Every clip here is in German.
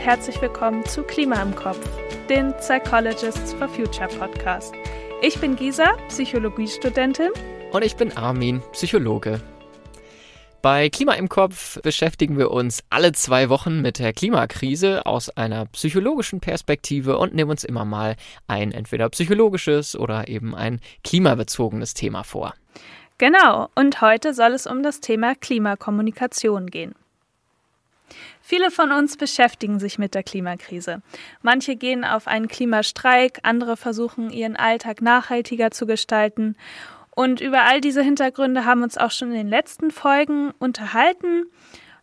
und herzlich willkommen zu Klima im Kopf, den Psychologists for Future Podcast. Ich bin Gisa, Psychologiestudentin. Und ich bin Armin, Psychologe. Bei Klima im Kopf beschäftigen wir uns alle zwei Wochen mit der Klimakrise aus einer psychologischen Perspektive und nehmen uns immer mal ein entweder psychologisches oder eben ein klimabezogenes Thema vor. Genau, und heute soll es um das Thema Klimakommunikation gehen. Viele von uns beschäftigen sich mit der Klimakrise. Manche gehen auf einen Klimastreik, andere versuchen ihren Alltag nachhaltiger zu gestalten. Und über all diese Hintergründe haben wir uns auch schon in den letzten Folgen unterhalten.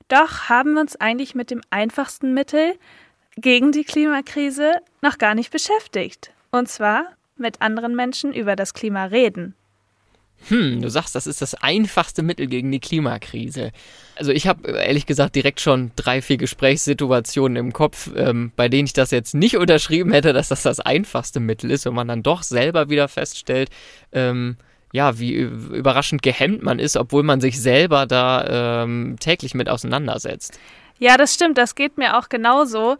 Doch haben wir uns eigentlich mit dem einfachsten Mittel gegen die Klimakrise noch gar nicht beschäftigt. Und zwar mit anderen Menschen über das Klima reden. Hm, du sagst, das ist das einfachste Mittel gegen die Klimakrise. Also ich habe ehrlich gesagt direkt schon drei, vier Gesprächssituationen im Kopf, ähm, bei denen ich das jetzt nicht unterschrieben hätte, dass das das einfachste Mittel ist, wenn man dann doch selber wieder feststellt, ähm, ja, wie überraschend gehemmt man ist, obwohl man sich selber da ähm, täglich mit auseinandersetzt. Ja, das stimmt, das geht mir auch genauso.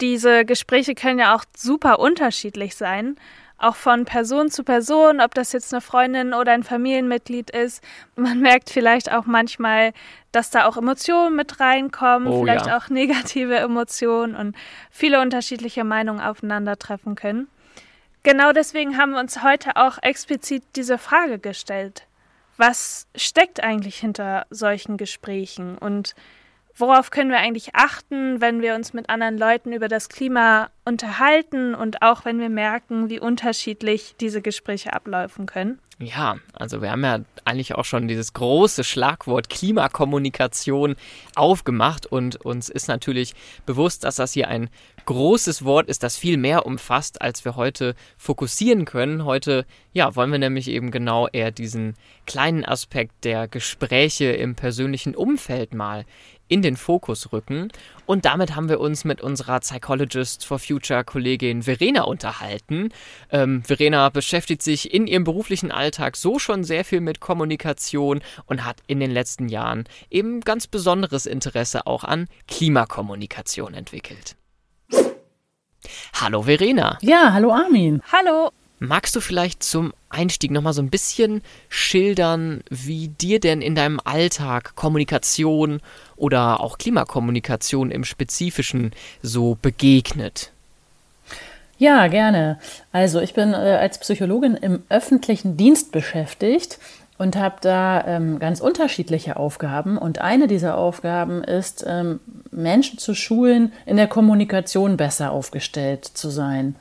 Diese Gespräche können ja auch super unterschiedlich sein auch von Person zu Person, ob das jetzt eine Freundin oder ein Familienmitglied ist. Man merkt vielleicht auch manchmal, dass da auch Emotionen mit reinkommen, oh, vielleicht ja. auch negative Emotionen und viele unterschiedliche Meinungen aufeinandertreffen können. Genau deswegen haben wir uns heute auch explizit diese Frage gestellt. Was steckt eigentlich hinter solchen Gesprächen und worauf können wir eigentlich achten, wenn wir uns mit anderen Leuten über das Klima unterhalten und auch wenn wir merken, wie unterschiedlich diese Gespräche ablaufen können? Ja, also wir haben ja eigentlich auch schon dieses große Schlagwort Klimakommunikation aufgemacht und uns ist natürlich bewusst, dass das hier ein großes Wort ist, das viel mehr umfasst, als wir heute fokussieren können. Heute, ja, wollen wir nämlich eben genau eher diesen kleinen Aspekt der Gespräche im persönlichen Umfeld mal in den Fokus rücken. Und damit haben wir uns mit unserer Psychologist for Future Kollegin Verena unterhalten. Ähm, Verena beschäftigt sich in ihrem beruflichen Alltag so schon sehr viel mit Kommunikation und hat in den letzten Jahren eben ganz besonderes Interesse auch an Klimakommunikation entwickelt. Hallo Verena. Ja, hallo Armin. Hallo. Magst du vielleicht zum Einstieg nochmal so ein bisschen schildern, wie dir denn in deinem Alltag Kommunikation oder auch Klimakommunikation im Spezifischen so begegnet? Ja, gerne. Also ich bin äh, als Psychologin im öffentlichen Dienst beschäftigt und habe da ähm, ganz unterschiedliche Aufgaben. Und eine dieser Aufgaben ist, ähm, Menschen zu schulen, in der Kommunikation besser aufgestellt zu sein.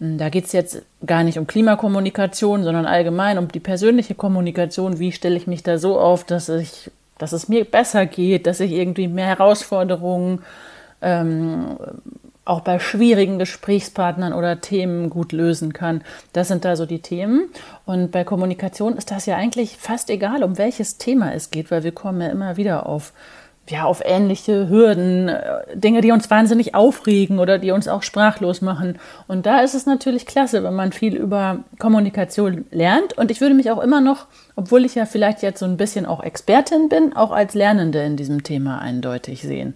Hm, da geht es jetzt gar nicht um Klimakommunikation, sondern allgemein um die persönliche Kommunikation. Wie stelle ich mich da so auf, dass ich, dass es mir besser geht, dass ich irgendwie mehr Herausforderungen ähm, auch bei schwierigen Gesprächspartnern oder Themen gut lösen kann. Das sind da so die Themen. Und bei Kommunikation ist das ja eigentlich fast egal, um welches Thema es geht, weil wir kommen ja immer wieder auf ja, auf ähnliche Hürden, äh, Dinge, die uns wahnsinnig aufregen oder die uns auch sprachlos machen. Und da ist es natürlich klasse, wenn man viel über Kommunikation lernt. Und ich würde mich auch immer noch, obwohl ich ja vielleicht jetzt so ein bisschen auch Expertin bin, auch als Lernende in diesem Thema eindeutig sehen.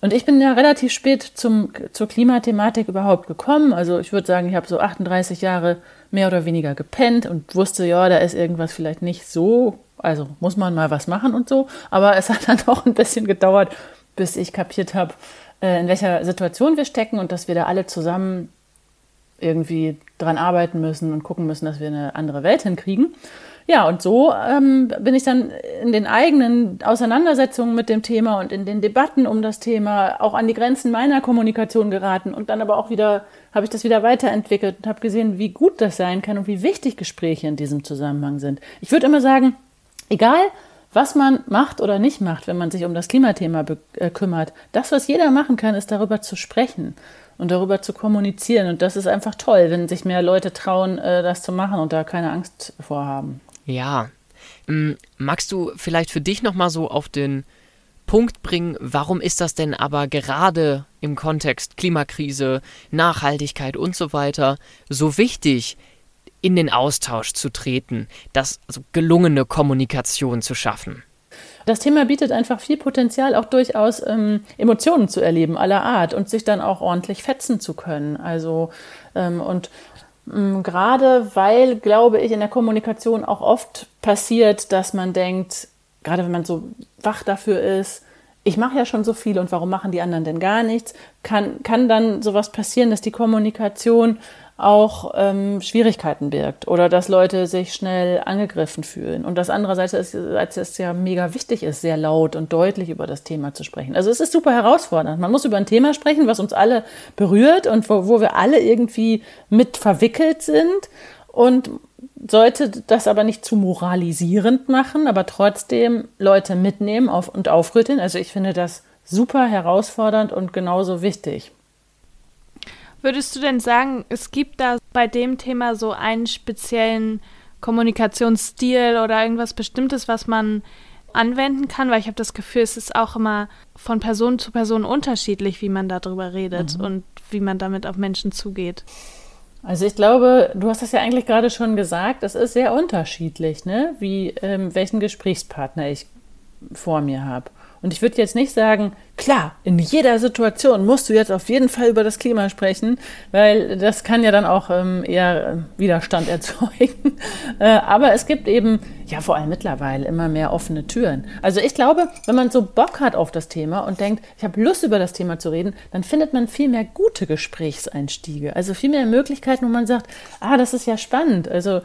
Und ich bin ja relativ spät zum, zur Klimathematik überhaupt gekommen. Also ich würde sagen, ich habe so 38 Jahre mehr oder weniger gepennt und wusste, ja, da ist irgendwas vielleicht nicht so also muss man mal was machen und so. Aber es hat dann auch ein bisschen gedauert, bis ich kapiert habe, äh, in welcher Situation wir stecken und dass wir da alle zusammen irgendwie dran arbeiten müssen und gucken müssen, dass wir eine andere Welt hinkriegen. Ja, und so ähm, bin ich dann in den eigenen Auseinandersetzungen mit dem Thema und in den Debatten um das Thema auch an die Grenzen meiner Kommunikation geraten und dann aber auch wieder habe ich das wieder weiterentwickelt und habe gesehen, wie gut das sein kann und wie wichtig Gespräche in diesem Zusammenhang sind. Ich würde immer sagen, Egal, was man macht oder nicht macht, wenn man sich um das Klimathema äh, kümmert, das, was jeder machen kann, ist darüber zu sprechen und darüber zu kommunizieren. Und das ist einfach toll, wenn sich mehr Leute trauen, äh, das zu machen und da keine Angst vorhaben. Ja. Ähm, magst du vielleicht für dich nochmal so auf den Punkt bringen, warum ist das denn aber gerade im Kontext Klimakrise, Nachhaltigkeit und so weiter so wichtig, in den Austausch zu treten, das also gelungene Kommunikation zu schaffen? Das Thema bietet einfach viel Potenzial, auch durchaus ähm, Emotionen zu erleben aller Art und sich dann auch ordentlich fetzen zu können. Also ähm, und gerade weil, glaube ich, in der Kommunikation auch oft passiert, dass man denkt, gerade wenn man so wach dafür ist, ich mache ja schon so viel und warum machen die anderen denn gar nichts, kann, kann dann sowas passieren, dass die Kommunikation auch ähm, Schwierigkeiten birgt oder dass Leute sich schnell angegriffen fühlen. Und das andererseits ist, als es ja mega wichtig ist, sehr laut und deutlich über das Thema zu sprechen. Also es ist super herausfordernd. Man muss über ein Thema sprechen, was uns alle berührt und wo, wo wir alle irgendwie mit verwickelt sind und sollte das aber nicht zu moralisierend machen, aber trotzdem Leute mitnehmen auf und aufrütteln. Also ich finde das super herausfordernd und genauso wichtig. Würdest du denn sagen, es gibt da bei dem Thema so einen speziellen Kommunikationsstil oder irgendwas Bestimmtes, was man anwenden kann? Weil ich habe das Gefühl, es ist auch immer von Person zu Person unterschiedlich, wie man darüber redet mhm. und wie man damit auf Menschen zugeht. Also ich glaube, du hast das ja eigentlich gerade schon gesagt, es ist sehr unterschiedlich, ne? wie ähm, welchen Gesprächspartner ich vor mir habe. Und ich würde jetzt nicht sagen, klar, in jeder Situation musst du jetzt auf jeden Fall über das Klima sprechen, weil das kann ja dann auch ähm, eher Widerstand erzeugen. äh, aber es gibt eben, ja vor allem mittlerweile, immer mehr offene Türen. Also ich glaube, wenn man so Bock hat auf das Thema und denkt, ich habe Lust über das Thema zu reden, dann findet man viel mehr gute Gesprächseinstiege. Also viel mehr Möglichkeiten, wo man sagt, ah, das ist ja spannend. Also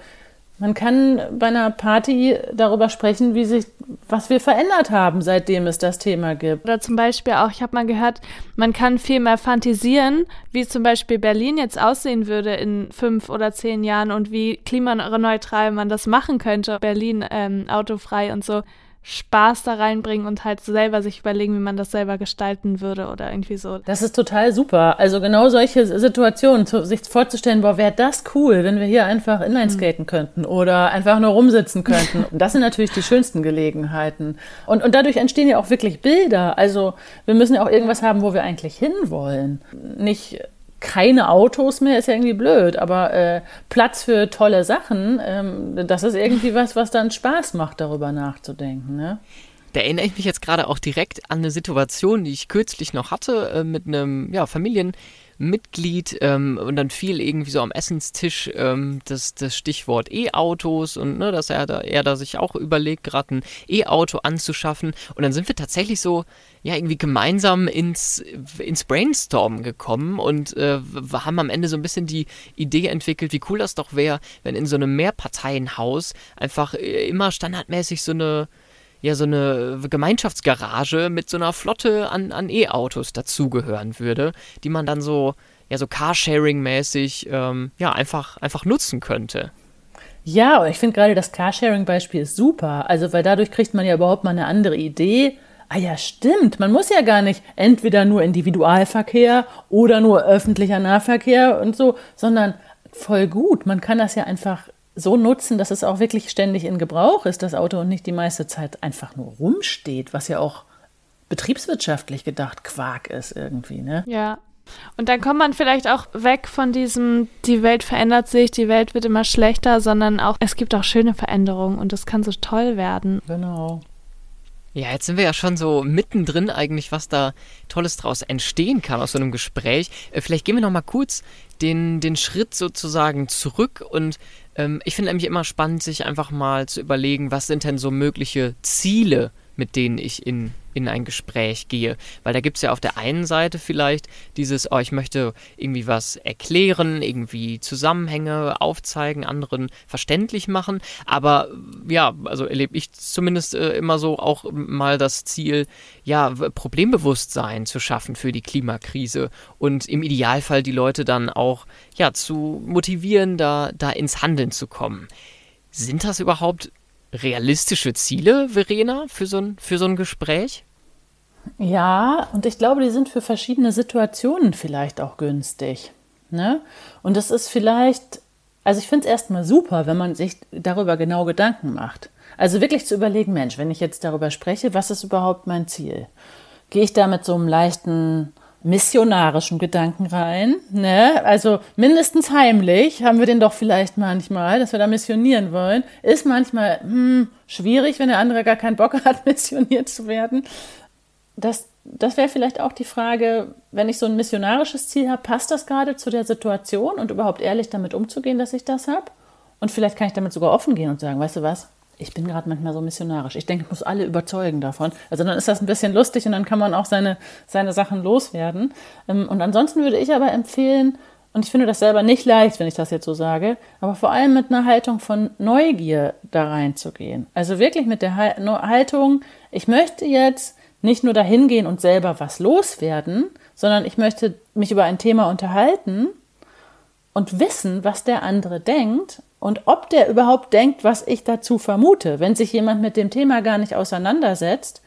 man kann bei einer Party darüber sprechen, wie sich, was wir verändert haben, seitdem es das Thema gibt. Oder zum Beispiel auch, ich habe mal gehört, man kann viel mehr fantasieren, wie zum Beispiel Berlin jetzt aussehen würde in fünf oder zehn Jahren und wie klimaneutral man das machen könnte. Berlin ähm, autofrei und so. Spaß da reinbringen und halt selber sich überlegen, wie man das selber gestalten würde oder irgendwie so. Das ist total super. Also genau solche Situationen, sich vorzustellen, boah, wäre das cool, wenn wir hier einfach Inlineskaten mhm. könnten oder einfach nur rumsitzen könnten. Und das sind natürlich die schönsten Gelegenheiten. Und, und dadurch entstehen ja auch wirklich Bilder. Also wir müssen ja auch irgendwas haben, wo wir eigentlich hinwollen. Nicht keine Autos mehr ist ja irgendwie blöd, aber äh, Platz für tolle Sachen, ähm, das ist irgendwie was, was dann Spaß macht, darüber nachzudenken. Ne? Da erinnere ich mich jetzt gerade auch direkt an eine Situation, die ich kürzlich noch hatte äh, mit einem ja, Familien. Mitglied ähm, und dann fiel irgendwie so am Essenstisch ähm, das, das Stichwort E-Autos und ne, dass er da, er da sich auch überlegt, gerade ein E-Auto anzuschaffen. Und dann sind wir tatsächlich so, ja, irgendwie gemeinsam ins, ins Brainstorm gekommen und äh, haben am Ende so ein bisschen die Idee entwickelt, wie cool das doch wäre, wenn in so einem Mehrparteienhaus einfach äh, immer standardmäßig so eine ja so eine Gemeinschaftsgarage mit so einer Flotte an, an E-Autos dazugehören würde, die man dann so, ja, so Carsharing-mäßig ähm, ja, einfach, einfach nutzen könnte. Ja, und ich finde gerade das Carsharing-Beispiel ist super. Also, weil dadurch kriegt man ja überhaupt mal eine andere Idee. Ah ja, stimmt. Man muss ja gar nicht entweder nur Individualverkehr oder nur öffentlicher Nahverkehr und so, sondern voll gut. Man kann das ja einfach so nutzen, dass es auch wirklich ständig in Gebrauch ist, das Auto und nicht die meiste Zeit einfach nur rumsteht, was ja auch betriebswirtschaftlich gedacht Quark ist irgendwie, ne? Ja. Und dann kommt man vielleicht auch weg von diesem, die Welt verändert sich, die Welt wird immer schlechter, sondern auch, es gibt auch schöne Veränderungen und das kann so toll werden. Genau. Ja, jetzt sind wir ja schon so mittendrin eigentlich, was da Tolles draus entstehen kann aus so einem Gespräch. Äh, vielleicht gehen wir noch mal kurz den, den Schritt sozusagen zurück und ähm, ich finde nämlich immer spannend, sich einfach mal zu überlegen, was sind denn so mögliche Ziele, mit denen ich in in ein Gespräch gehe. Weil da gibt es ja auf der einen Seite vielleicht dieses, oh, ich möchte irgendwie was erklären, irgendwie Zusammenhänge aufzeigen, anderen verständlich machen. Aber ja, also erlebe ich zumindest äh, immer so auch mal das Ziel, ja, Problembewusstsein zu schaffen für die Klimakrise und im Idealfall die Leute dann auch ja zu motivieren, da, da ins Handeln zu kommen. Sind das überhaupt realistische Ziele, Verena, für so ein, für so ein Gespräch? Ja, und ich glaube, die sind für verschiedene Situationen vielleicht auch günstig. Ne? Und das ist vielleicht, also ich finde es erstmal super, wenn man sich darüber genau Gedanken macht. Also wirklich zu überlegen, Mensch, wenn ich jetzt darüber spreche, was ist überhaupt mein Ziel? Gehe ich da mit so einem leichten missionarischen Gedanken rein. Ne? Also mindestens heimlich haben wir den doch vielleicht manchmal, dass wir da missionieren wollen. Ist manchmal hm, schwierig, wenn der andere gar keinen Bock hat, missioniert zu werden. Das, das wäre vielleicht auch die Frage, wenn ich so ein missionarisches Ziel habe, passt das gerade zu der Situation und überhaupt ehrlich damit umzugehen, dass ich das habe? Und vielleicht kann ich damit sogar offen gehen und sagen, weißt du was, ich bin gerade manchmal so missionarisch. Ich denke, ich muss alle überzeugen davon. Also dann ist das ein bisschen lustig und dann kann man auch seine, seine Sachen loswerden. Ähm, und ansonsten würde ich aber empfehlen, und ich finde das selber nicht leicht, wenn ich das jetzt so sage, aber vor allem mit einer Haltung von Neugier da reinzugehen. Also wirklich mit der Haltung, ich möchte jetzt nicht nur dahin gehen und selber was loswerden, sondern ich möchte mich über ein Thema unterhalten und wissen, was der andere denkt und ob der überhaupt denkt, was ich dazu vermute. Wenn sich jemand mit dem Thema gar nicht auseinandersetzt,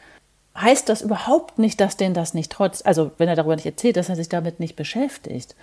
heißt das überhaupt nicht, dass den das nicht trotz, also wenn er darüber nicht erzählt, dass er sich damit nicht beschäftigt.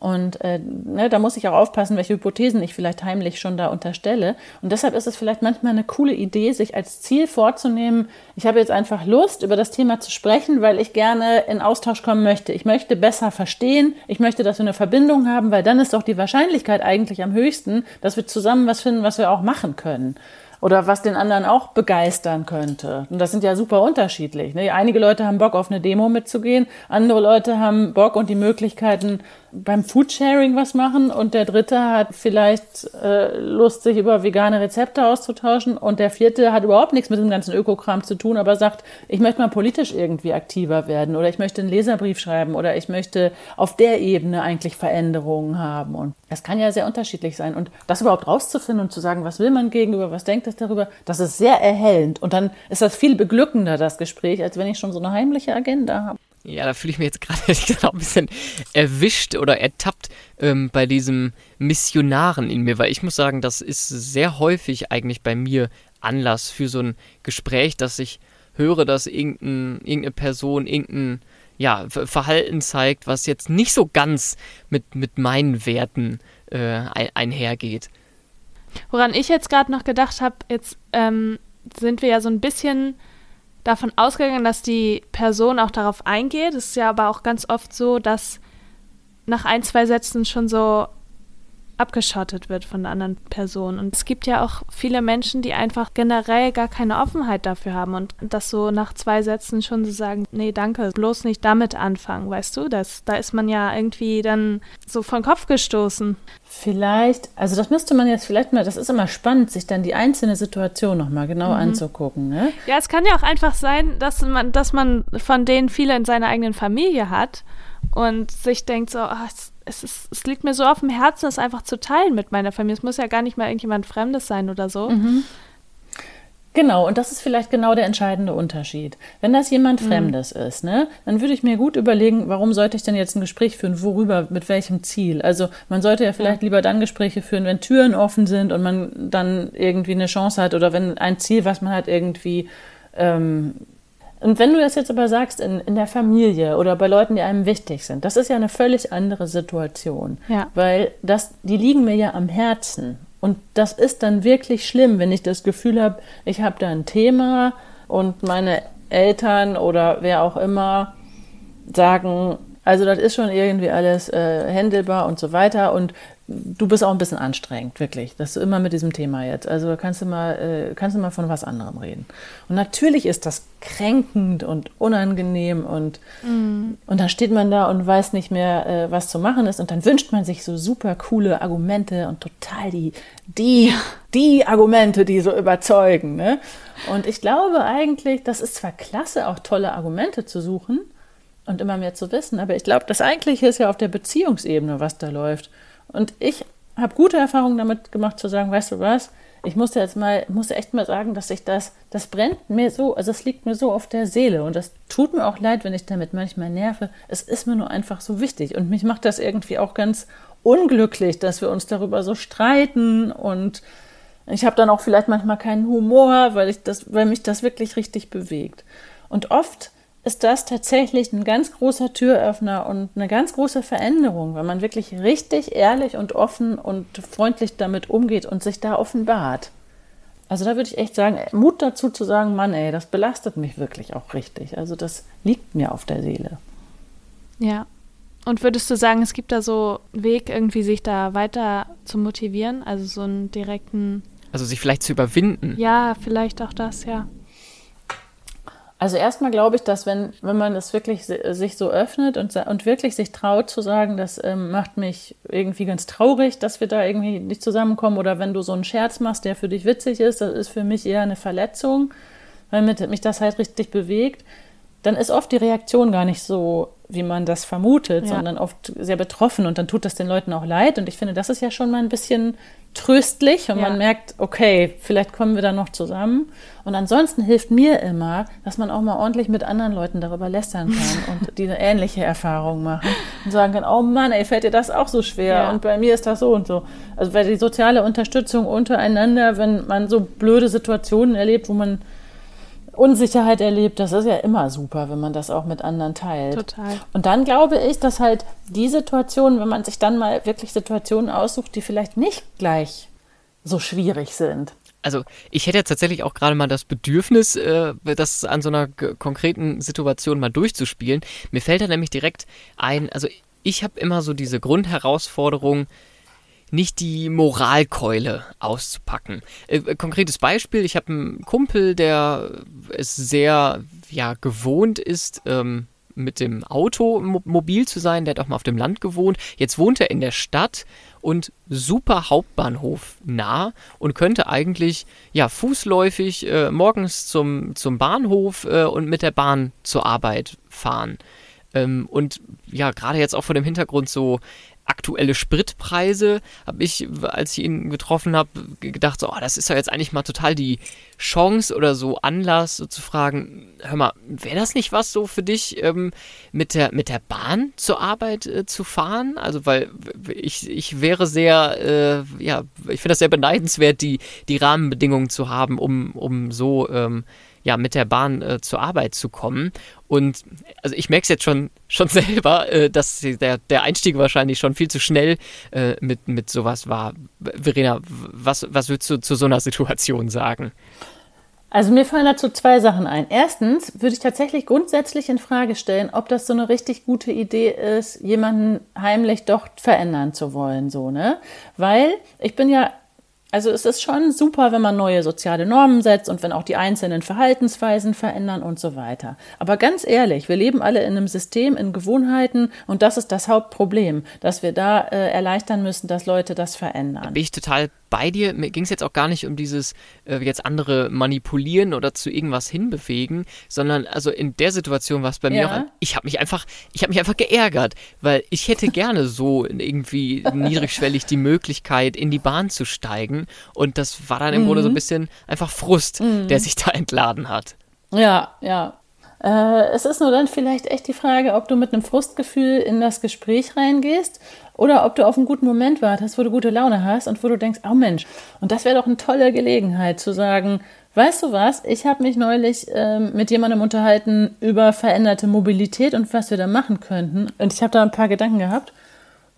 Und äh, ne, da muss ich auch aufpassen, welche Hypothesen ich vielleicht heimlich schon da unterstelle. Und deshalb ist es vielleicht manchmal eine coole Idee, sich als Ziel vorzunehmen, ich habe jetzt einfach Lust, über das Thema zu sprechen, weil ich gerne in Austausch kommen möchte. Ich möchte besser verstehen, ich möchte, dass wir eine Verbindung haben, weil dann ist doch die Wahrscheinlichkeit eigentlich am höchsten, dass wir zusammen was finden, was wir auch machen können oder was den anderen auch begeistern könnte. Und das sind ja super unterschiedlich. Ne? Einige Leute haben Bock auf eine Demo mitzugehen, andere Leute haben Bock und die Möglichkeiten beim Foodsharing was machen und der dritte hat vielleicht äh, Lust, sich über vegane Rezepte auszutauschen und der vierte hat überhaupt nichts mit dem ganzen Ökokram zu tun, aber sagt, ich möchte mal politisch irgendwie aktiver werden oder ich möchte einen Leserbrief schreiben oder ich möchte auf der Ebene eigentlich Veränderungen haben. Und das kann ja sehr unterschiedlich sein. Und das überhaupt rauszufinden und zu sagen, was will man gegenüber, was denkt es darüber, das ist sehr erhellend. Und dann ist das viel beglückender, das Gespräch, als wenn ich schon so eine heimliche Agenda habe. Ja, da fühle ich mich jetzt gerade ein bisschen erwischt oder ertappt ähm, bei diesem Missionaren in mir, weil ich muss sagen, das ist sehr häufig eigentlich bei mir Anlass für so ein Gespräch, dass ich höre, dass irgendein, irgendeine Person irgendein ja, Verhalten zeigt, was jetzt nicht so ganz mit, mit meinen Werten äh, einhergeht. Woran ich jetzt gerade noch gedacht habe, jetzt ähm, sind wir ja so ein bisschen davon ausgegangen, dass die Person auch darauf eingeht. Es ist ja aber auch ganz oft so, dass nach ein, zwei Sätzen schon so abgeschottet wird von der anderen Person. Und es gibt ja auch viele Menschen, die einfach generell gar keine Offenheit dafür haben und das so nach zwei Sätzen schon so sagen, nee, danke, bloß nicht damit anfangen, weißt du? Das, da ist man ja irgendwie dann so von Kopf gestoßen. Vielleicht, also das müsste man jetzt vielleicht mal, das ist immer spannend, sich dann die einzelne Situation nochmal genau mhm. anzugucken. Ne? Ja, es kann ja auch einfach sein, dass man, dass man von denen viele in seiner eigenen Familie hat und sich denkt so, ach, es, ist, es liegt mir so auf dem Herzen, es einfach zu teilen mit meiner Familie. Es muss ja gar nicht mal irgendjemand Fremdes sein oder so. Mhm. Genau, und das ist vielleicht genau der entscheidende Unterschied. Wenn das jemand mhm. Fremdes ist, ne, dann würde ich mir gut überlegen, warum sollte ich denn jetzt ein Gespräch führen, worüber, mit welchem Ziel? Also man sollte ja vielleicht ja. lieber dann Gespräche führen, wenn Türen offen sind und man dann irgendwie eine Chance hat oder wenn ein Ziel, was man hat, irgendwie ähm, und wenn du das jetzt aber sagst, in, in der Familie oder bei Leuten, die einem wichtig sind, das ist ja eine völlig andere Situation. Ja. Weil das, die liegen mir ja am Herzen. Und das ist dann wirklich schlimm, wenn ich das Gefühl habe, ich habe da ein Thema und meine Eltern oder wer auch immer sagen, also das ist schon irgendwie alles äh, händelbar und so weiter. Und du bist auch ein bisschen anstrengend, wirklich. Das ist immer mit diesem Thema jetzt. Also kannst du mal, äh, kannst du mal von was anderem reden. Und natürlich ist das kränkend und unangenehm und, mm. und dann steht man da und weiß nicht mehr, äh, was zu machen ist. Und dann wünscht man sich so super coole Argumente und total die, die, die Argumente, die so überzeugen. Ne? Und ich glaube eigentlich, das ist zwar klasse, auch tolle Argumente zu suchen und immer mehr zu wissen, aber ich glaube, das eigentliche ist ja auf der Beziehungsebene, was da läuft. Und ich habe gute Erfahrungen damit gemacht, zu sagen, weißt du was, ich musste jetzt mal, musste echt mal sagen, dass ich das, das brennt mir so, also es liegt mir so auf der Seele und das tut mir auch leid, wenn ich damit manchmal nerve. Es ist mir nur einfach so wichtig und mich macht das irgendwie auch ganz unglücklich, dass wir uns darüber so streiten und ich habe dann auch vielleicht manchmal keinen Humor, weil ich das, weil mich das wirklich richtig bewegt. Und oft ist das tatsächlich ein ganz großer Türöffner und eine ganz große Veränderung, wenn man wirklich richtig ehrlich und offen und freundlich damit umgeht und sich da offenbart. Also da würde ich echt sagen, Mut dazu zu sagen, Mann, ey, das belastet mich wirklich auch richtig. Also das liegt mir auf der Seele. Ja. Und würdest du sagen, es gibt da so einen Weg, irgendwie sich da weiter zu motivieren? Also so einen direkten. Also sich vielleicht zu überwinden? Ja, vielleicht auch das, ja. Also erstmal glaube ich, dass wenn, wenn man es wirklich sich so öffnet und, und wirklich sich traut zu sagen, das ähm, macht mich irgendwie ganz traurig, dass wir da irgendwie nicht zusammenkommen oder wenn du so einen Scherz machst, der für dich witzig ist, das ist für mich eher eine Verletzung, weil mich das halt richtig bewegt, dann ist oft die Reaktion gar nicht so, wie man das vermutet, ja. sondern oft sehr betroffen und dann tut das den Leuten auch leid und ich finde, das ist ja schon mal ein bisschen tröstlich und ja. man merkt, okay, vielleicht kommen wir da noch zusammen. Und ansonsten hilft mir immer, dass man auch mal ordentlich mit anderen Leuten darüber lästern kann und diese ähnliche Erfahrung machen und sagen kann, oh Mann, ey, fällt dir das auch so schwer ja. und bei mir ist das so und so. Also weil die soziale Unterstützung untereinander, wenn man so blöde Situationen erlebt, wo man Unsicherheit erlebt, das ist ja immer super, wenn man das auch mit anderen teilt. Total. Und dann glaube ich, dass halt die Situationen, wenn man sich dann mal wirklich Situationen aussucht, die vielleicht nicht gleich so schwierig sind. Also ich hätte jetzt tatsächlich auch gerade mal das Bedürfnis, äh, das an so einer konkreten Situation mal durchzuspielen. Mir fällt da nämlich direkt ein, also ich habe immer so diese Grundherausforderung, nicht die Moralkeule auszupacken. Äh, äh, konkretes Beispiel, ich habe einen Kumpel, der es sehr ja, gewohnt ist, ähm, mit dem Auto mobil zu sein, der hat auch mal auf dem Land gewohnt. Jetzt wohnt er in der Stadt und super Hauptbahnhof nah und könnte eigentlich ja fußläufig äh, morgens zum, zum Bahnhof äh, und mit der Bahn zur Arbeit fahren. Ähm, und ja, gerade jetzt auch vor dem Hintergrund so aktuelle Spritpreise, habe ich, als ich ihn getroffen habe, gedacht, so, oh, das ist ja jetzt eigentlich mal total die Chance oder so Anlass, so zu fragen, hör mal, wäre das nicht was so für dich, ähm, mit, der, mit der Bahn zur Arbeit äh, zu fahren? Also, weil ich, ich wäre sehr, äh, ja, ich finde das sehr beneidenswert, die, die Rahmenbedingungen zu haben, um, um so ähm, ja, mit der Bahn äh, zur Arbeit zu kommen. Und also ich merke es jetzt schon, schon selber, äh, dass der, der Einstieg wahrscheinlich schon viel zu schnell äh, mit, mit sowas war. Verena, was, was würdest du zu so einer Situation sagen? Also mir fallen dazu zwei Sachen ein. Erstens würde ich tatsächlich grundsätzlich in Frage stellen, ob das so eine richtig gute Idee ist, jemanden heimlich doch verändern zu wollen, so, ne? Weil ich bin ja also es ist schon super, wenn man neue soziale Normen setzt und wenn auch die einzelnen Verhaltensweisen verändern und so weiter. Aber ganz ehrlich, wir leben alle in einem System, in Gewohnheiten und das ist das Hauptproblem, dass wir da äh, erleichtern müssen, dass Leute das verändern. Bin ich total bei dir. Mir ging es jetzt auch gar nicht um dieses äh, jetzt andere manipulieren oder zu irgendwas hinbewegen, sondern also in der Situation war es bei ja. mir auch, ich habe mich einfach, ich habe mich einfach geärgert, weil ich hätte gerne so irgendwie niedrigschwellig die Möglichkeit in die Bahn zu steigen und das war dann im mhm. Grunde so ein bisschen einfach Frust, mhm. der sich da entladen hat. Ja, ja, es ist nur dann vielleicht echt die Frage, ob du mit einem Frustgefühl in das Gespräch reingehst oder ob du auf einen guten Moment wartest, wo du gute Laune hast und wo du denkst, oh Mensch, und das wäre doch eine tolle Gelegenheit zu sagen, weißt du was, ich habe mich neulich ähm, mit jemandem unterhalten über veränderte Mobilität und was wir da machen könnten. Und ich habe da ein paar Gedanken gehabt.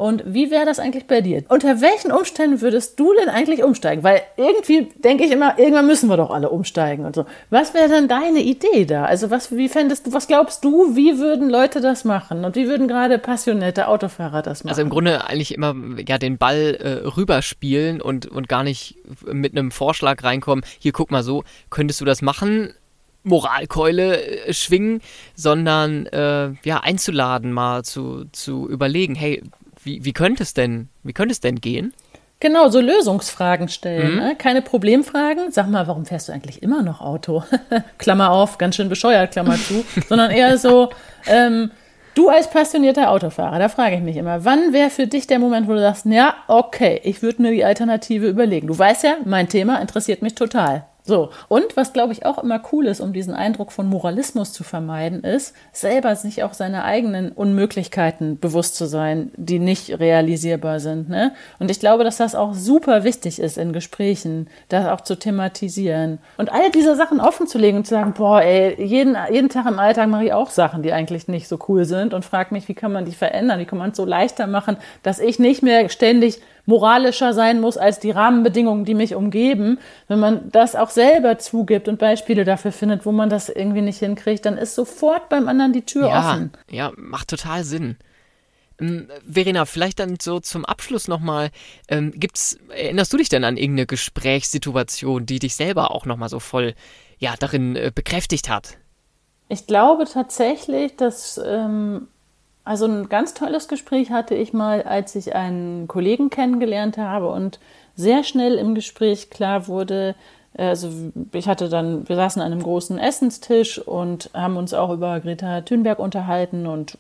Und wie wäre das eigentlich bei dir? Unter welchen Umständen würdest du denn eigentlich umsteigen? Weil irgendwie denke ich immer, irgendwann müssen wir doch alle umsteigen und so. Was wäre denn deine Idee da? Also was, wie fändest du, was glaubst du, wie würden Leute das machen? Und wie würden gerade passionierte Autofahrer das machen? Also im Grunde eigentlich immer ja den Ball äh, rüberspielen und, und gar nicht mit einem Vorschlag reinkommen. Hier guck mal so, könntest du das machen? Moralkeule äh, schwingen, sondern äh, ja einzuladen, mal zu, zu überlegen, hey, wie, wie könnte es denn, wie könnte es denn gehen? Genau, so Lösungsfragen stellen. Mhm. Ne? Keine Problemfragen. Sag mal, warum fährst du eigentlich immer noch Auto? Klammer auf, ganz schön bescheuert, Klammer zu. Sondern eher so, ähm, du als passionierter Autofahrer, da frage ich mich immer, wann wäre für dich der Moment, wo du sagst, ja, okay, ich würde mir die Alternative überlegen. Du weißt ja, mein Thema interessiert mich total. So, und was glaube ich auch immer cool ist, um diesen Eindruck von Moralismus zu vermeiden, ist, selber sich auch seine eigenen Unmöglichkeiten bewusst zu sein, die nicht realisierbar sind. Ne? Und ich glaube, dass das auch super wichtig ist in Gesprächen, das auch zu thematisieren. Und all diese Sachen offen zu legen und zu sagen, boah, ey, jeden, jeden Tag im Alltag mache ich auch Sachen, die eigentlich nicht so cool sind und frage mich, wie kann man die verändern, wie kann man es so leichter machen, dass ich nicht mehr ständig moralischer sein muss als die Rahmenbedingungen, die mich umgeben, wenn man das auch selber zugibt und Beispiele dafür findet, wo man das irgendwie nicht hinkriegt, dann ist sofort beim anderen die Tür ja, offen. Ja, macht total Sinn. Ähm, Verena, vielleicht dann so zum Abschluss nochmal, ähm, gibt's, erinnerst du dich denn an irgendeine Gesprächssituation, die dich selber auch nochmal so voll, ja, darin äh, bekräftigt hat? Ich glaube tatsächlich, dass ähm, also ein ganz tolles Gespräch hatte ich mal, als ich einen Kollegen kennengelernt habe und sehr schnell im Gespräch klar wurde, also ich hatte dann, wir saßen an einem großen Essenstisch und haben uns auch über Greta Thunberg unterhalten und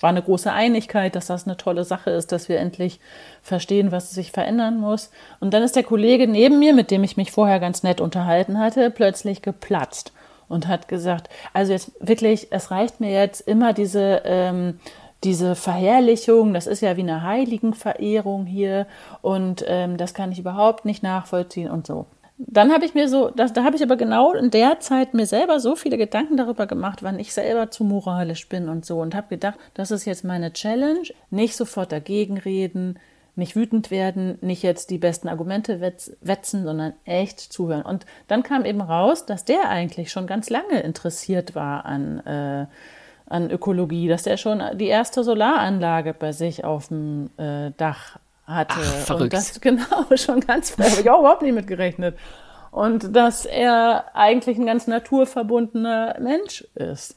war eine große Einigkeit, dass das eine tolle Sache ist, dass wir endlich verstehen, was sich verändern muss. Und dann ist der Kollege neben mir, mit dem ich mich vorher ganz nett unterhalten hatte, plötzlich geplatzt und hat gesagt, also jetzt wirklich, es reicht mir jetzt immer diese, ähm, diese Verherrlichung, das ist ja wie eine Heiligenverehrung hier und ähm, das kann ich überhaupt nicht nachvollziehen und so. Dann habe ich mir so, das, da habe ich aber genau in der Zeit mir selber so viele Gedanken darüber gemacht, wann ich selber zu moralisch bin und so und habe gedacht, das ist jetzt meine Challenge, nicht sofort dagegen reden, nicht wütend werden, nicht jetzt die besten Argumente wetzen, sondern echt zuhören. Und dann kam eben raus, dass der eigentlich schon ganz lange interessiert war an, äh, an Ökologie, dass der schon die erste Solaranlage bei sich auf dem äh, Dach hatte. Ach, verrückt. Und das genau schon ganz früh, habe ich auch überhaupt nicht mitgerechnet. Und dass er eigentlich ein ganz naturverbundener Mensch ist.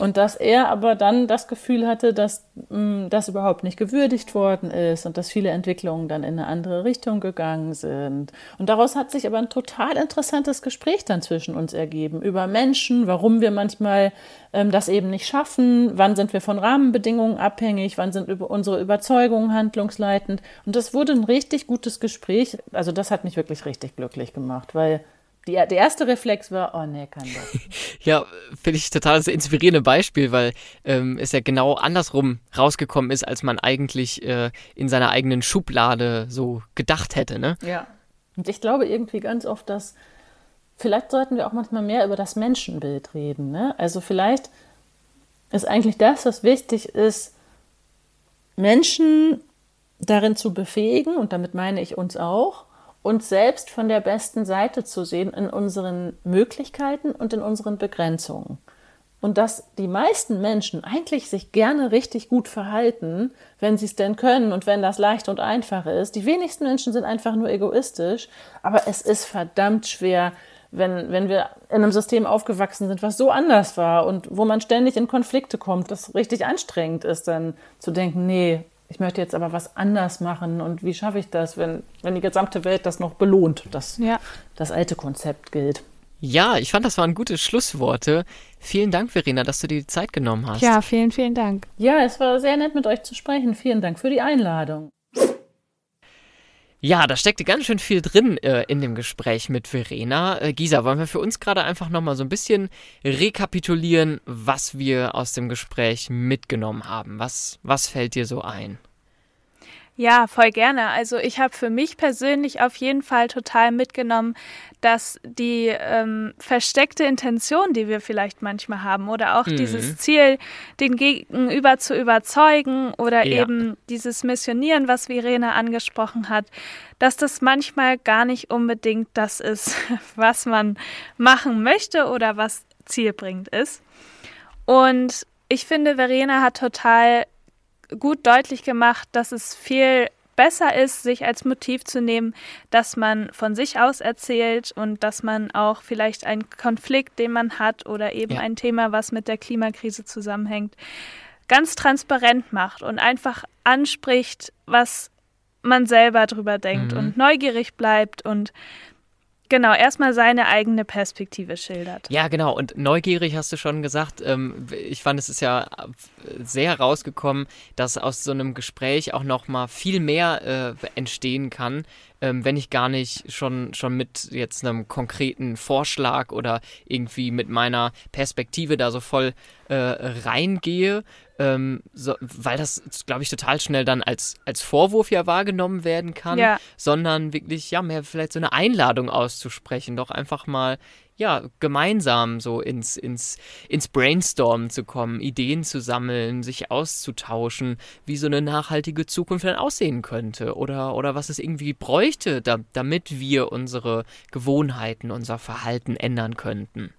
Und dass er aber dann das Gefühl hatte, dass mh, mm, das überhaupt nicht gewürdigt worden ist und dass viele Entwicklungen dann in eine andere Richtung gegangen sind. Und daraus hat sich aber ein total interessantes Gespräch dann zwischen uns ergeben über Menschen, warum wir manchmal ähm, das eben nicht schaffen, wann sind wir von Rahmenbedingungen abhängig, wann sind unsere Überzeugungen handlungsleitend. Und das wurde ein richtig gutes Gespräch. Also das hat mich wirklich richtig glücklich gemacht, weil die, der erste Reflex war, oh nee, kein Bock. ja, finde ich total das inspirierende Beispiel, weil ähm, es ja genau andersrum rausgekommen ist, als man eigentlich äh, in seiner eigenen Schublade so gedacht hätte, ne? Ja. Und ich glaube irgendwie ganz oft, dass vielleicht sollten wir auch manchmal mehr über das Menschenbild reden, ne? Also vielleicht ist eigentlich das, was wichtig ist, Menschen darin zu befähigen, und damit meine ich uns auch, uns selbst von der besten Seite zu sehen in unseren Möglichkeiten und in unseren Begrenzungen. Und dass die meisten Menschen eigentlich sich gerne richtig gut verhalten, wenn sie es denn können und wenn das leicht und einfach ist. Die wenigsten Menschen sind einfach nur egoistisch, aber es ist verdammt schwer, wenn, wenn wir in einem System aufgewachsen sind, was so anders war und wo man ständig in Konflikte kommt, das richtig anstrengend ist, dann zu denken, nee, ich möchte jetzt aber was anders machen und wie schaffe ich das, wenn, wenn die gesamte Welt das noch belohnt, dass ja. das alte Konzept gilt. Ja, ich fand, das waren gute Schlussworte. Vielen Dank, Verena, dass du dir die Zeit genommen hast. Ja, vielen, vielen Dank. Ja, es war sehr nett mit euch zu sprechen. Vielen Dank für die Einladung. Ja, da steckte ganz schön viel drin äh, in dem Gespräch mit Verena. Äh, Gisa, wollen wir für uns gerade einfach nochmal so ein bisschen rekapitulieren, was wir aus dem Gespräch mitgenommen haben? Was, was fällt dir so ein? Ja, voll gerne. Also ich habe für mich persönlich auf jeden Fall total mitgenommen, dass die ähm, versteckte Intention, die wir vielleicht manchmal haben, oder auch mhm. dieses Ziel, den Gegenüber zu überzeugen oder ja. eben dieses Missionieren, was Verena angesprochen hat, dass das manchmal gar nicht unbedingt das ist, was man machen möchte oder was zielbringend ist. Und ich finde, Verena hat total gut deutlich gemacht, dass es viel besser ist, sich als Motiv zu nehmen, dass man von sich aus erzählt und dass man auch vielleicht einen Konflikt, den man hat oder eben ja. ein Thema, was mit der Klimakrise zusammenhängt, ganz transparent macht und einfach anspricht, was man selber drüber denkt mhm. und neugierig bleibt und Genau, erstmal seine eigene Perspektive schildert. Ja, genau. Und neugierig hast du schon gesagt. Ähm, ich fand, es ist ja sehr herausgekommen, dass aus so einem Gespräch auch noch mal viel mehr äh, entstehen kann, ähm, wenn ich gar nicht schon, schon mit jetzt einem konkreten Vorschlag oder irgendwie mit meiner Perspektive da so voll äh, reingehe, ähm, so, weil das, glaube ich, total schnell dann als, als Vorwurf ja wahrgenommen werden kann, ja. sondern wirklich, ja, mehr vielleicht so eine Einladung auszusprechen, doch einfach mal ja, gemeinsam so ins, ins, ins Brainstormen zu kommen, Ideen zu sammeln, sich auszutauschen, wie so eine nachhaltige Zukunft dann aussehen könnte oder, oder was es irgendwie bräuchte, da, damit wir unsere Gewohnheiten, unser Verhalten ändern könnten.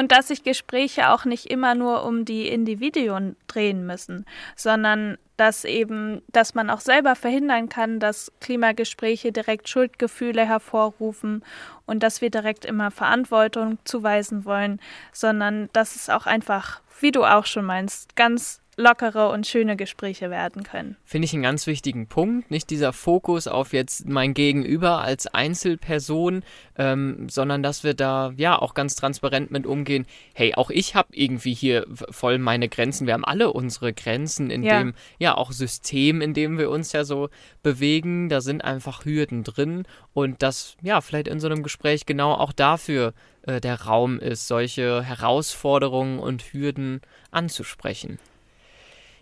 Und dass sich Gespräche auch nicht immer nur um die Individuen drehen müssen, sondern dass eben, dass man auch selber verhindern kann, dass Klimagespräche direkt Schuldgefühle hervorrufen und dass wir direkt immer Verantwortung zuweisen wollen, sondern dass es auch einfach, wie du auch schon meinst, ganz lockere und schöne Gespräche werden können. Finde ich einen ganz wichtigen Punkt. Nicht dieser Fokus auf jetzt mein Gegenüber als Einzelperson, ähm, sondern dass wir da ja auch ganz transparent mit umgehen. Hey, auch ich habe irgendwie hier voll meine Grenzen. Wir haben alle unsere Grenzen in ja. dem ja auch System, in dem wir uns ja so bewegen. Da sind einfach Hürden drin und das ja vielleicht in so einem Gespräch genau auch dafür äh, der Raum ist, solche Herausforderungen und Hürden anzusprechen.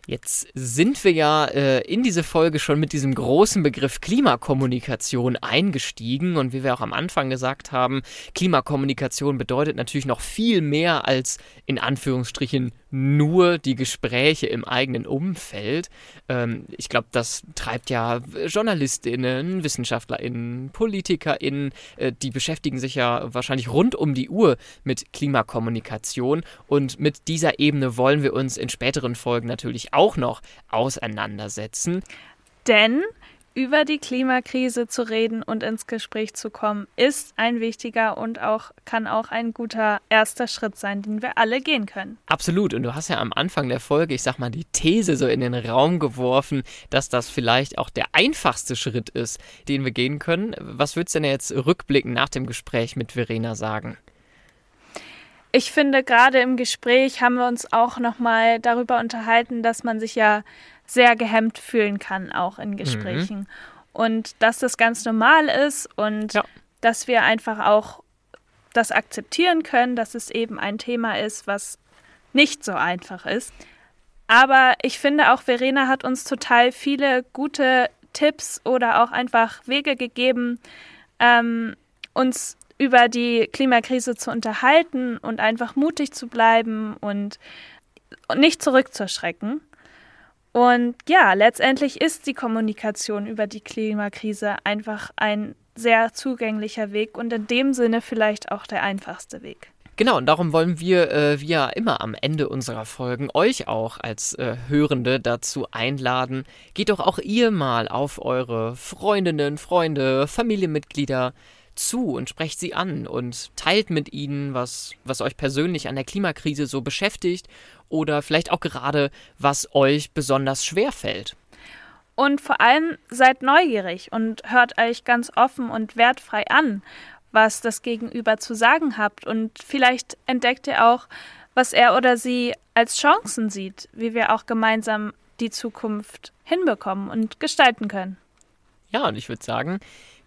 Jetzt sind wir ja äh, in diese Folge schon mit diesem großen Begriff Klimakommunikation eingestiegen. Und wie wir auch am Anfang gesagt haben, Klimakommunikation bedeutet natürlich noch viel mehr als in Anführungsstrichen nur die Gespräche im eigenen Umfeld. Ähm, ich glaube, das treibt ja Journalistinnen, Wissenschaftlerinnen, Politikerinnen, äh, die beschäftigen sich ja wahrscheinlich rund um die Uhr mit Klimakommunikation und mit dieser Ebene wollen wir uns in späteren Folgen natürlich auch noch auseinandersetzen. Denn über die Klimakrise zu reden und ins Gespräch zu kommen, ist ein wichtiger und auch kann auch ein guter erster Schritt sein, den wir alle gehen können. Absolut. Und du hast ja am Anfang der Folge, ich sag mal, die These so in den Raum geworfen, dass das vielleicht auch der einfachste Schritt ist, den wir gehen können. Was würdest du denn jetzt rückblickend nach dem Gespräch mit Verena sagen? Ich finde, gerade im Gespräch haben wir uns auch nochmal darüber unterhalten, dass man sich ja sehr gehemmt fühlen kann, auch in Gesprächen. Mhm. Und dass das ganz normal ist und ja. dass wir einfach auch das akzeptieren können, dass es eben ein Thema ist, was nicht so einfach ist. Aber ich finde auch, Verena hat uns total viele gute Tipps oder auch einfach Wege gegeben, ähm, uns über die Klimakrise zu unterhalten und einfach mutig zu bleiben und nicht zurückzuschrecken. Und ja, letztendlich ist die Kommunikation über die Klimakrise einfach ein sehr zugänglicher Weg und in dem Sinne vielleicht auch der einfachste Weg. Genau, und darum wollen wir, äh, wie ja immer am Ende unserer Folgen, euch auch als äh, Hörende dazu einladen. Geht doch auch ihr mal auf eure Freundinnen, Freunde, Familienmitglieder, zu und sprecht sie an und teilt mit ihnen, was, was euch persönlich an der Klimakrise so beschäftigt oder vielleicht auch gerade, was euch besonders schwer fällt. Und vor allem seid neugierig und hört euch ganz offen und wertfrei an, was das Gegenüber zu sagen habt. Und vielleicht entdeckt ihr auch, was er oder sie als Chancen sieht, wie wir auch gemeinsam die Zukunft hinbekommen und gestalten können. Ja, und ich würde sagen,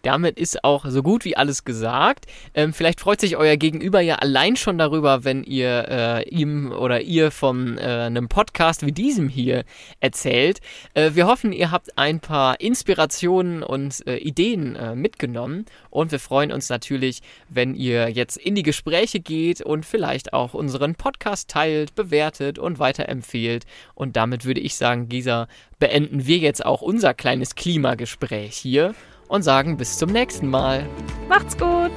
damit ist auch so gut wie alles gesagt. Ähm, vielleicht freut sich euer Gegenüber ja allein schon darüber, wenn ihr äh, ihm oder ihr von äh, einem Podcast wie diesem hier erzählt. Äh, wir hoffen, ihr habt ein paar Inspirationen und äh, Ideen äh, mitgenommen und wir freuen uns natürlich, wenn ihr jetzt in die Gespräche geht und vielleicht auch unseren Podcast teilt, bewertet und weiterempfehlt. Und damit würde ich sagen, Gisa, beenden wir jetzt auch unser kleines Klimagespräch hier und sagen bis zum nächsten Mal. Macht's gut!